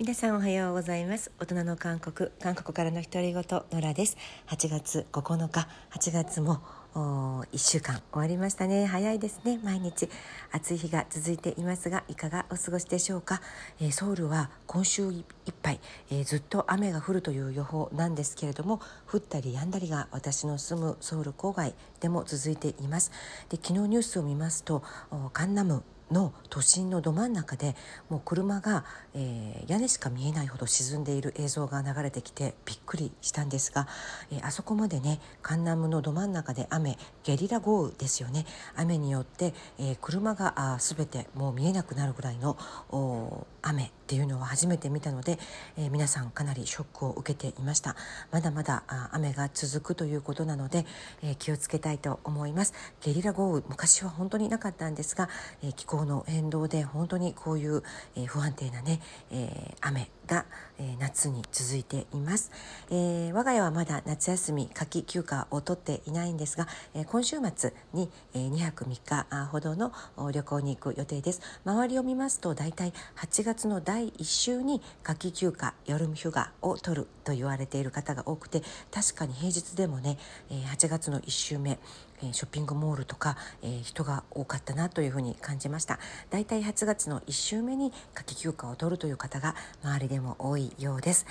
皆さんおはようございます。大人の韓国韓国からの独り言野良です。8月9日8月も1週間終わりましたね。早いですね。毎日。暑い日が続いていますがいかがお過ごしでしょうか、えー、ソウルは今週いっぱい、えー、ずっと雨が降るという予報なんですけれども降ったり止んだりが私の住むソウル郊外でも続いています。で昨日ニュースを見ますとカンナムの都心のど真ん中でもう車が、えー、屋根しか見えないほど沈んでいる映像が流れてきてびっくりしたんですが、えー、あそこまでねカンナムのど真ん中で雨ゲリラ豪雨ですよね。雨によって、えー、車があ全てもう見えなくなるぐらいの雨っていうのは初めて見たので、えー、皆さんかなりショックを受けていました。まだまだ雨が続くということなので、えー、気をつけたいと思います。ゲリラ豪雨昔は本当になかったんですが、えー、気候の変動で本当にこういう、え不安定なね、え雨が、え夏に続いています、え我が家はまだ夏休み夏季休暇を取っていないんですが、え今週末に、え2泊3日ほどの旅行に行く予定です。周りを見ますと大体8月の第1週に夏季休暇夜ヒュガを取ると言われている方が多くて確かに平日でもねえ8月の1週目ショッピングモールとかえ人が多かったなというふうに感じましただいたい8月の1週目に夏季休暇を取るという方が周りでも多いようです。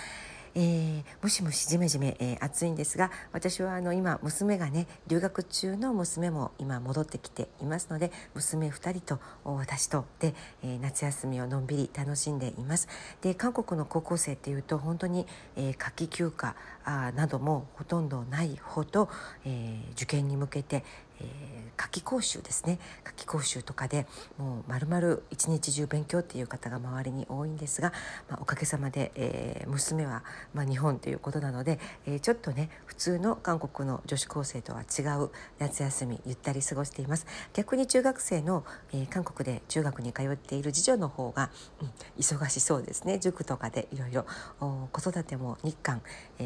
えー、ムシムシジメジメ、えー、暑いんですが私はあの今娘がね留学中の娘も今戻ってきていますので娘2人と私とで、えー、夏休みをのんびり楽しんでいます。で韓国の高校生っていうと本当に、えー、夏季休暇あなどもほとんどないほど、えー、受験に向けて、えー、夏季講習ですね。夏季講習とかでもうまるまる一日中勉強っていう方が周りに多いんですが、まあ、おかげさまで、えー、娘は、まあ、日本ということなので、えー、ちょっとね普通の韓国の女子高生とは違う夏休みゆったり過ごしています。逆に中学生の、えー、韓国で中学に通っている次女の方が、うん、忙しそうですね。塾とかでいろいろ子育ても日韓、え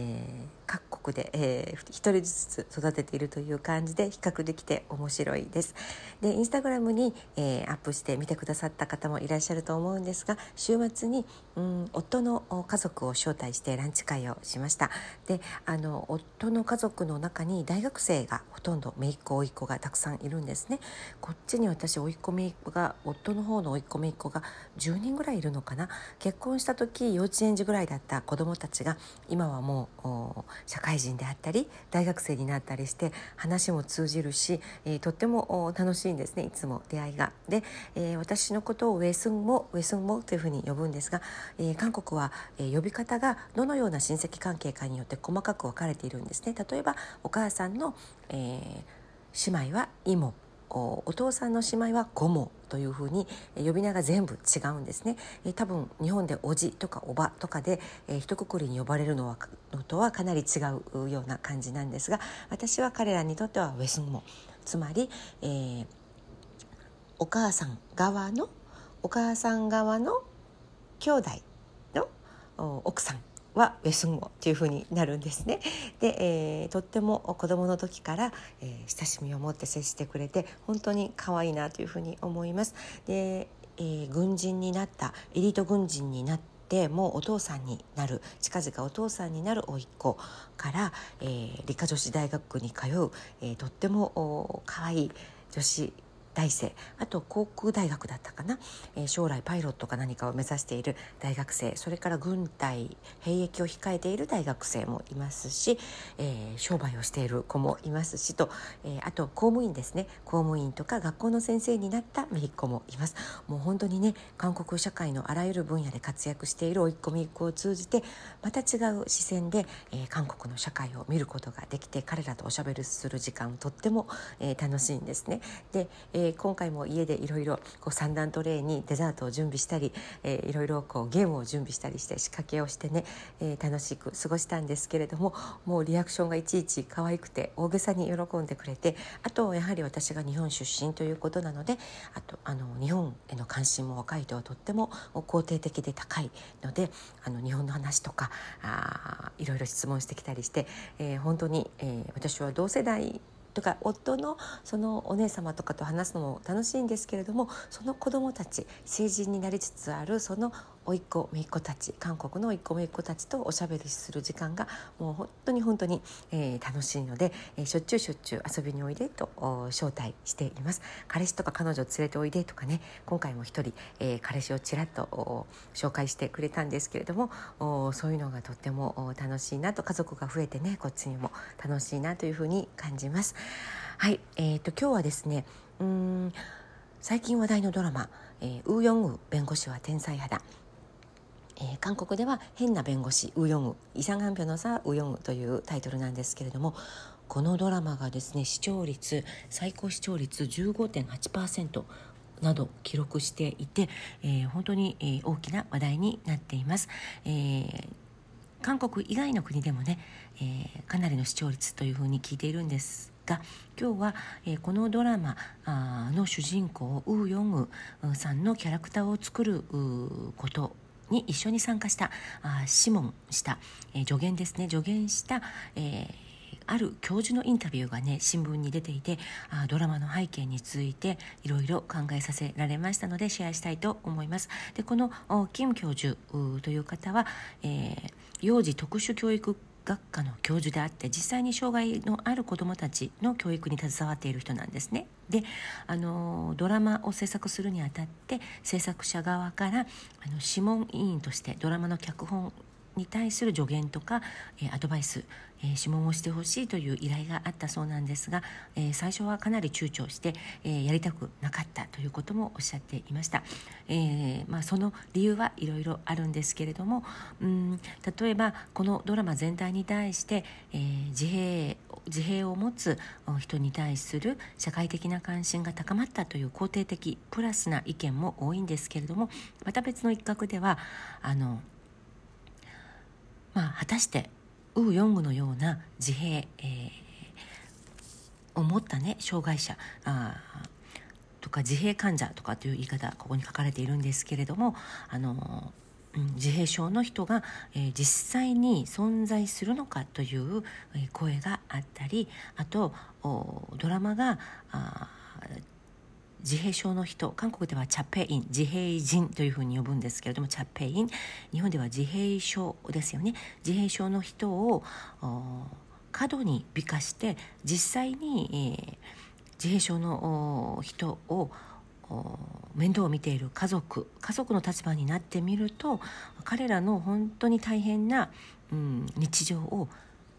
ー、各国で、えー、1人ずつ育てているという感じで比較できて面白いです。でインスタグラムに、えー、アップして見てくださった方もいらっしゃると思うんですが週末に、うん、夫の家族を招待してランチ会をしました。であの夫の家族の中に大学生がほとんど姪っ子甥っ子がたくさんいるんですね。こっちに私甥っ子姪っ子が夫の方の甥っ子姪っ子が10人ぐらいいるのかな。結婚した時幼稚園児ぐらいだった子供たちが今はもう社会人であったり大学生になったりして話も通じるし、えー、とっても楽しいんですねいつも出会いが。で、えー、私のことをウェスンモウェスンモというふうに呼ぶんですが、えー、韓国は、え呼び方がどのような親戚関係かによって細かく分かれているんですね。例えばお母さんの、え姉妹は妹お父さんの姉妹はゴモというふうに呼び名が全部違うんですね、え多分日本でおじとかおばとかで、えー、一括りに呼ばれるのはのとはかなり違うような感じなんですが私は彼らにとってはウェスンモつまり、えー、お母さん側のお母さん側の兄弟の奥さん。はウェスン語というふうになるんですね。で、えー、とっても子供の時から、えー、親しみを持って接してくれて本当に可愛いなというふうに思います。で、えー、軍人になったエリート軍人になってもうお父さんになる近々お父さんになる甥っ子から、えー、理科女子大学に通う、えー、とっても可愛い女子大生。あと航空大学だったかな、えー、将来パイロットか何かを目指している大学生。それから軍隊兵役を控えている大学生もいますし、えー、商売をしている子もいますしと、えー、あと公務員ですね。公務員とか学校の先生になっためいっ子もいます。もう本当にね韓国社会のあらゆる分野で活躍している甥っ子めいっ子を通じてまた違う視線で、え韓国の社会を見ることができて彼らとおしゃべりする時間とっても、え楽しいんですね。で、ええー、今回も家でいろいろ三段トレーにデザートを準備したり、いろいろこうゲームを準備したりして仕掛けをしてね、えー、楽しく過ごしたんですけれどももうリアクションがいちいち可愛くて大げさに喜んでくれてあとやはり私が日本出身ということなのであとあの日本への関心も若い人はとっても肯定的で高いのであの日本の話とかあいろいろ質問してきたりして、えー、本当に、えー、私は同世代とか夫のそのお姉様とかと話すのも楽しいんですけれどもその子どもたち成人になりつつあるその甥っ子姪っ子たち韓国の甥っ子姪っ子たちとおしゃべりする時間がもう本当に本当に、えー、楽しいので、えー、しょっちゅうしょっちゅう遊びにおいでと招待しています。彼氏とか彼女を連れておいでとかね今回も一人、えー、彼氏をちらっと紹介してくれたんですけれどもそういうのがとっても楽しいなと家族が増えてねこっちにも楽しいなというふうに感じます。はい、えーと、今日はですねうん最近話題のドラマ「えー、ウーヨンウ弁護士は天才派だ」えー、韓国では変な弁護士ウヨンウイサンガンピョのさウヨンウというタイトルなんですけれどもこのドラマがですね視聴率最高視聴率15.8%など記録していて、えー、本当に、えー、大きな話題になっています。えー韓国以外の国でもね、えー、かなりの視聴率というふうに聞いているんですが今日は、えー、このドラマの主人公ウ・ヨンウさんのキャラクターを作ることに一緒に参加したあシモンした、えー、助言ですね。助言した、えーある教授のインタビューがね新聞に出ていてあドラマの背景についていろいろ考えさせられましたのでシェアしたいと思います。でこのキム教授という方は、えー、幼児特殊教育学科の教授であって実際に障害のある子どもたちの教育に携わっている人なんですね。であのドラマを制作するにあたって制作者側からあの諮問委員としてドラマの脚本に対する助言とか、えー、アドバイス、えー、諮問をしてほしいという依頼があったそうなんですが、えー、最初はかなり躊躇して、えー、やりたくなかったということもおっしゃっていました、えーまあ、その理由はいろいろあるんですけれどもうん例えばこのドラマ全体に対して、えー、自閉自閉を持つ人に対する社会的な関心が高まったという肯定的プラスな意見も多いんですけれどもまた別の一角ではあのまあ、果たしてウー・ヨングのような自閉、えー、を持ったね障害者あとか自閉患者とかという言い方ここに書かれているんですけれどもあの、うん、自閉症の人が、えー、実際に存在するのかという、声があったりあとドラマがあ自閉症の人韓国ではチャペイン自閉人というふうに呼ぶんですけれどもチャペイン日本では自閉症ですよね。自閉症の人を過度に美化して実際に、えー、自閉症の人を面倒を見ている家族家族の立場になってみると彼らの本当に大変な、うん、日常を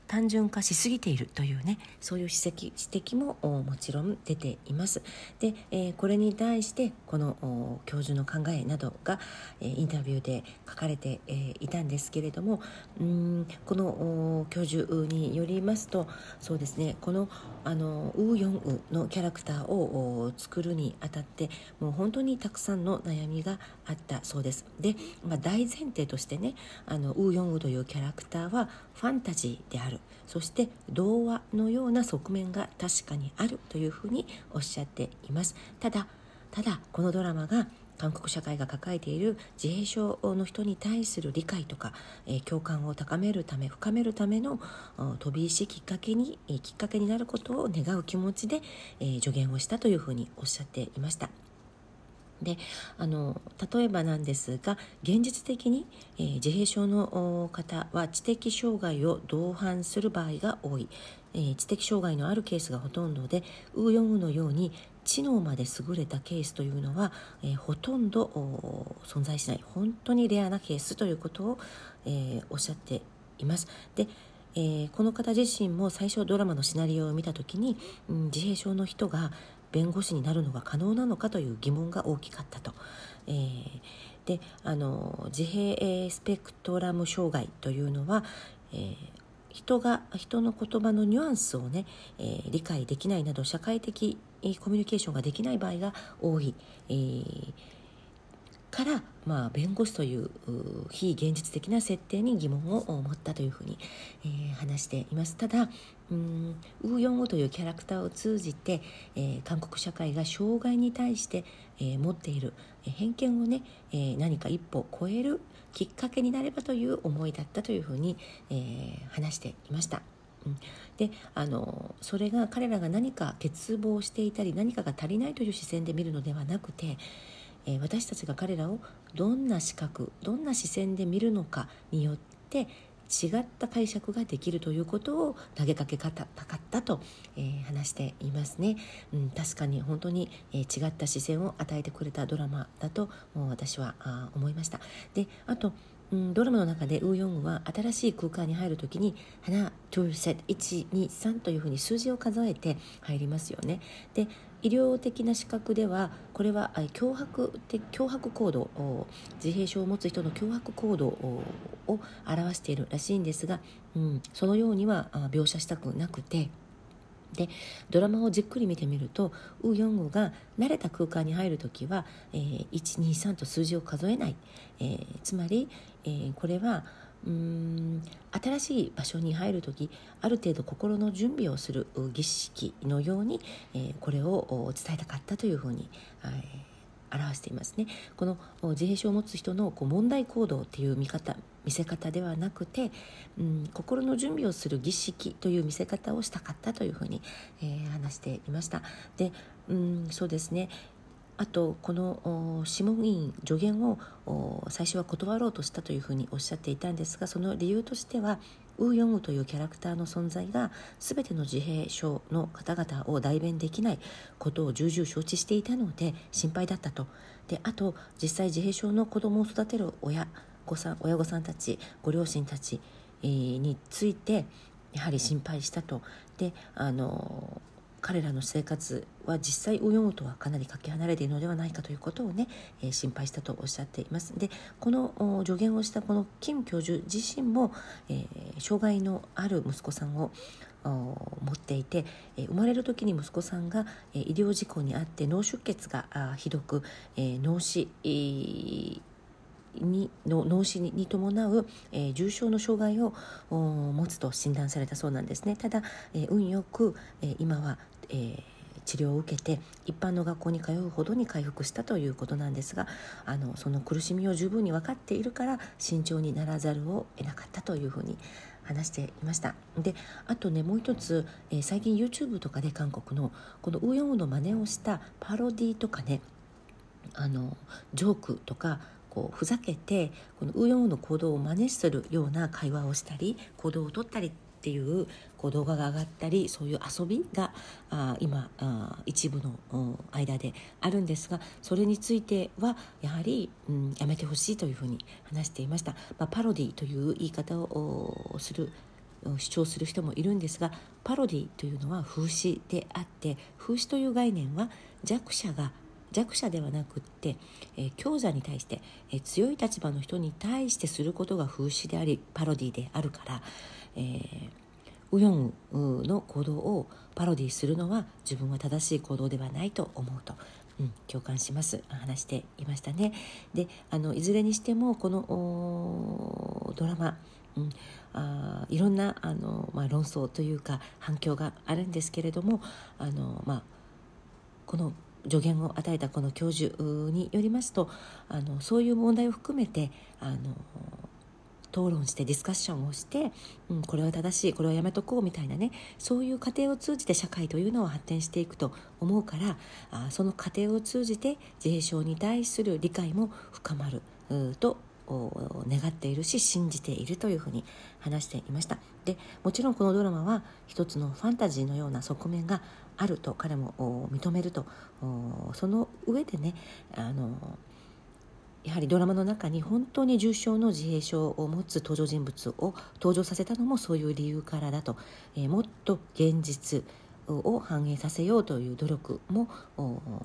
単純化しすぎているというねそういう指摘指摘ももちろん出ています。で、えー、これに対してこの教授の考えなどが、えー、インタビューで書かれて、えー、いたんですけれどもうんこの教授によりますとそうですねこのあのウーヨンウのキャラクターを作るにあたってもう本当にたくさんの悩みがあったそうです。で、まあ、大前提としてねあのウーヨンウというキャラクターはファンタジーである。そして童話のような側面が確かにあるというふうにおっしゃっていますただただこのドラマが韓国社会が抱えている自閉症の人に対する理解とか、えー、共感を高めるため深めるための飛び石きっかけに、えー、きっかけになることを願う気持ちで、えー、助言をしたというふうにおっしゃっていました。であの例えばなんですが現実的に、えー、自閉症の方は知的障害を同伴する場合が多い、えー、知的障害のあるケースがほとんどでウーヨンウのように知能まで優れたケースというのは、えー、ほとんど存在しない本当にレアなケースということを、え、おっしゃっています。でえー、この方自身も最初ドラマのシナリオを見た時に、うん、自閉症の人が弁護士になるのが可能なのかという疑問が大きかったと。えー、であの自閉スペクトラム障害というのは、えー、人が人の言葉のニュアンスをね、えー、理解できないなど社会的コミュニケーションができない場合が多い、えー、から、まあ、弁護士という非現実的な設定に疑問を持ったというふうに、えー、話していますただうんウーヨンウというキャラクターを通じて、えー、韓国社会が障害に対して、えー、持っている偏見をね、えー、何か一歩超えるきっかけになればという思いだったというふうに、えー、話していました。であのそれが彼らが何か欠乏していたり何かが足りないという視線で見るのではなくてえ、私たちが彼らをどんな視覚どんな視線で見るのかによって違った解釈ができるということを投げかけたかったと、えー、話していますね、うん、確かに本当に、えー、違った視線を与えてくれたドラマだと私はあ思いましたであとうん、ドラマの中でウーヨングは新しい空間に入る時に「花トゥーセット123」というふうに数字を数えて入りますよね。で医療的な資格ではこれは脅迫脅迫行動自閉症を持つ人の脅迫行動を表しているらしいんですが、うん、そのようには描写したくなくて。でドラマをじっくり見てみるとウ・ヨングが慣れた空間に入る時は、えー、123と数字を数えない、えー、つまり、えー、これはうん新しい場所に入る時ある程度心の準備をする儀式のように、えー、これを伝えたかったというふうに、えー、表していますね。この自閉症を持つ人のこう問題行動っていう見方見せ方ではなくて、うん、心の準備をする儀式という見せ方をしたかったというふうに、えー、話していました。で、うん、そうですねあとこの諮問委員助言を最初は断ろうとしたというふうにおっしゃっていたんですがその理由としてはウヨンウというキャラクターの存在が全ての自閉症の方々を代弁できないことを重々承知していたので心配だったと。であと実際自閉症の子供を育てる親御さん親御さんたちご両親たち、についてやはり心配したと。であの彼らの生活は実際ウヨンウとはかなりかけ離れているのではないかということをね、えー、心配したとおっしゃっています。でこの助言をしたこのキム教授自身も、えー、障害のある息子さんを持っていて、え、生まれる時に息子さんが、え医療事故にあって脳出血がひどく、え脳死、にの脳死に伴う、え、重症の障害を持つと診断されたそうなんですね。ただ、え、運よく、え、今は、えー、治療を受けて一般の学校に通うほどに回復したということなんですがあのその苦しみを十分に分かっているから慎重にならざるを得なかったというふうに話していました。であとねもう一つ、えー、最近 YouTube とかで韓国のこのウーヨンウの真似をしたパロディとかねあのジョークとかこうふざけてこのウーヨンウの行動を真似するような会話をしたり行動をとったりっていうこう動画が上がったりそういう遊びがあ今あ一部の間であるんですがそれについてはやはり、うん、やめてほしいというふうに話していました、まあ、パロディという言い方をする主張する人もいるんですがパロディというのは風刺であって風刺という概念は弱者が弱者ではなくって、えー、強者に対して、えー、強い立場の人に対してすることが風刺でありパロディであるから、えー、ウヨンの行動をパロディするのは自分は正しい行動ではないと思うと。うん、共感します話していましたねであのいずれにしてもこのドラマ、うん、あいろんなあの、まあ、論争というか反響があるんですけれどもあの、まあ、この助言を与えたこの教授によりますとあのそういう問題を含めてあの討論してディスカッションをして、うん、これは正しいこれはやめとこうみたいなねそういう過程を通じて社会というのは発展していくと思うからあその過程を通じて自閉症に対する理解も深まると願っているし信じているというふうに話していました。でもちろんこのドラマは一つのファンタジーのような側面があると彼も認めるとその上でねあのやはりドラマの中に本当に重症の自閉症を持つ登場人物を登場させたのもそういう理由からだと、えー、もっと現実を反映させようという努力も、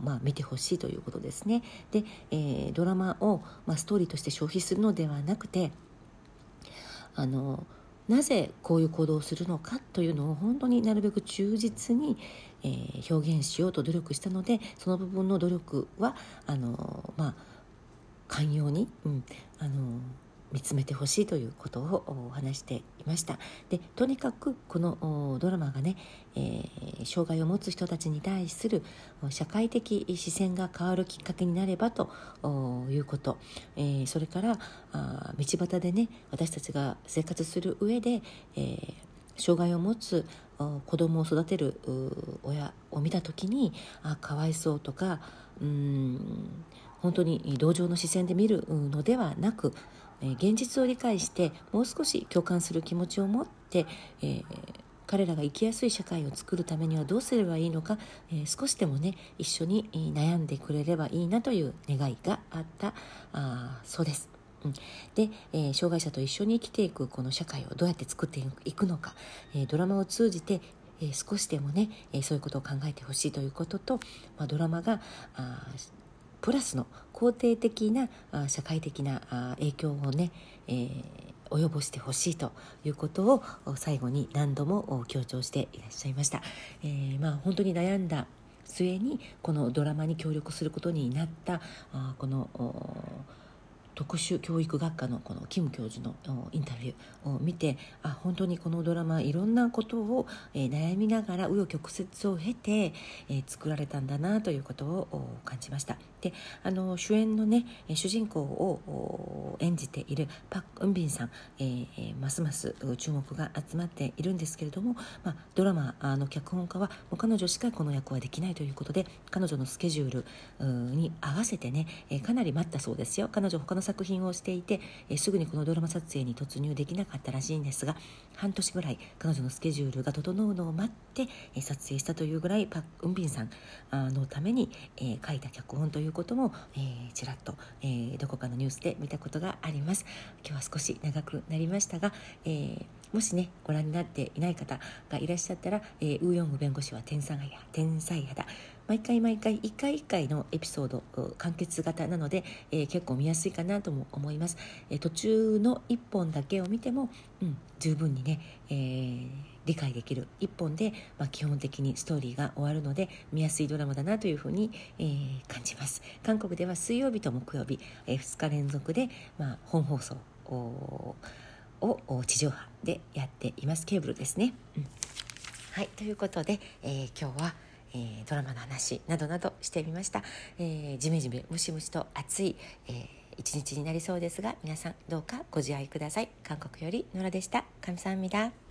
まあ、見てほしいということですね。で、えー、ドラマを、まあ、ストーリーとして消費するのではなくてあのなぜこういう行動をするのかというのを本当になるべく忠実に、えー、表現しようと努力したのでその部分の努力はあの、まあ、寛容に、うん、あの見つめてほしいということを話していました。でとにかくこのドラマがね、えー、障害を持つ人たちに対する社会的視線が変わるきっかけになればということ、えー、それからあ道端でね私たちが生活する上で、えー、障害を持つ子供を育てる親を見た時にあかわいそうとかうん本当に同情の視線で見るのではなく、現実を理解してもう少し共感する気持ちを持って、えー彼らが生きやすい社会を作るためにはどうすればいいのか、えー、少しでもね一緒に悩んでくれればいいなという願いがあったあそうです。で、えー、障害者と一緒に生きていくこの社会をどうやって作っていくのか、え、ドラマを通じて、え、少しでもね、えそういうことを考えてほしいということと、まあ、ドラマがあプラスの肯定的なあ社会的なあ影響をね、えー、及ぼしてほしいということを最後に何度も強調していらっしゃいました。えー、まあ、本当に悩んだ末にこのドラマに協力することになったあこの特殊教育学科のこのキム教授のインタビューを見てあ本当にこのドラマいろんなことを、え、悩みながら紆余曲折を経て、え、作られたんだなということを感じましたであの主演のね主人公を演じているパク・ウンビンさん、えー、ますます注目が集まっているんですけれども、まあ、ドラマの脚本家はもう彼女しかこの役はできないということで彼女のスケジュールに合わせてね、かなり待ったそうですよ彼女他の作品をしていて、えすぐにこのドラマ撮影に突入できなかったらしいんですが半年ぐらい彼女のスケジュールが整うのを待って、え撮影したというぐらいパク・ウンビンさんのために、え書いた脚本ということも、え、ちらっと、え、どこかのニュースで見たことがあります。今日は少し長くなりましたが、えー、もしねご覧になっていない方がいらっしゃったら、えー、ウーヨング弁護士は天才派天才派だ。毎回毎回一回一回のエピソード完結型なので、えー、結構見やすいかなとも思います、えー、途中の1本だけを見ても、うん、十分にね、えー、理解できる。1本で、まあ、基本的にストーリーが終わるので見やすいドラマだなというふうに、えー、感じます。韓国では水曜日と木曜日、えー、2日連続で、まあ、本放送を地上波でやっています。ケーブルですね、うん、はいということで、えー、今日は「えー、ドラマの話などなどしてみました、えー、ジメジメムシムシと暑い、えー、一日になりそうですが皆さんどうかご自愛ください。韓国より野良でした。神さんみだ。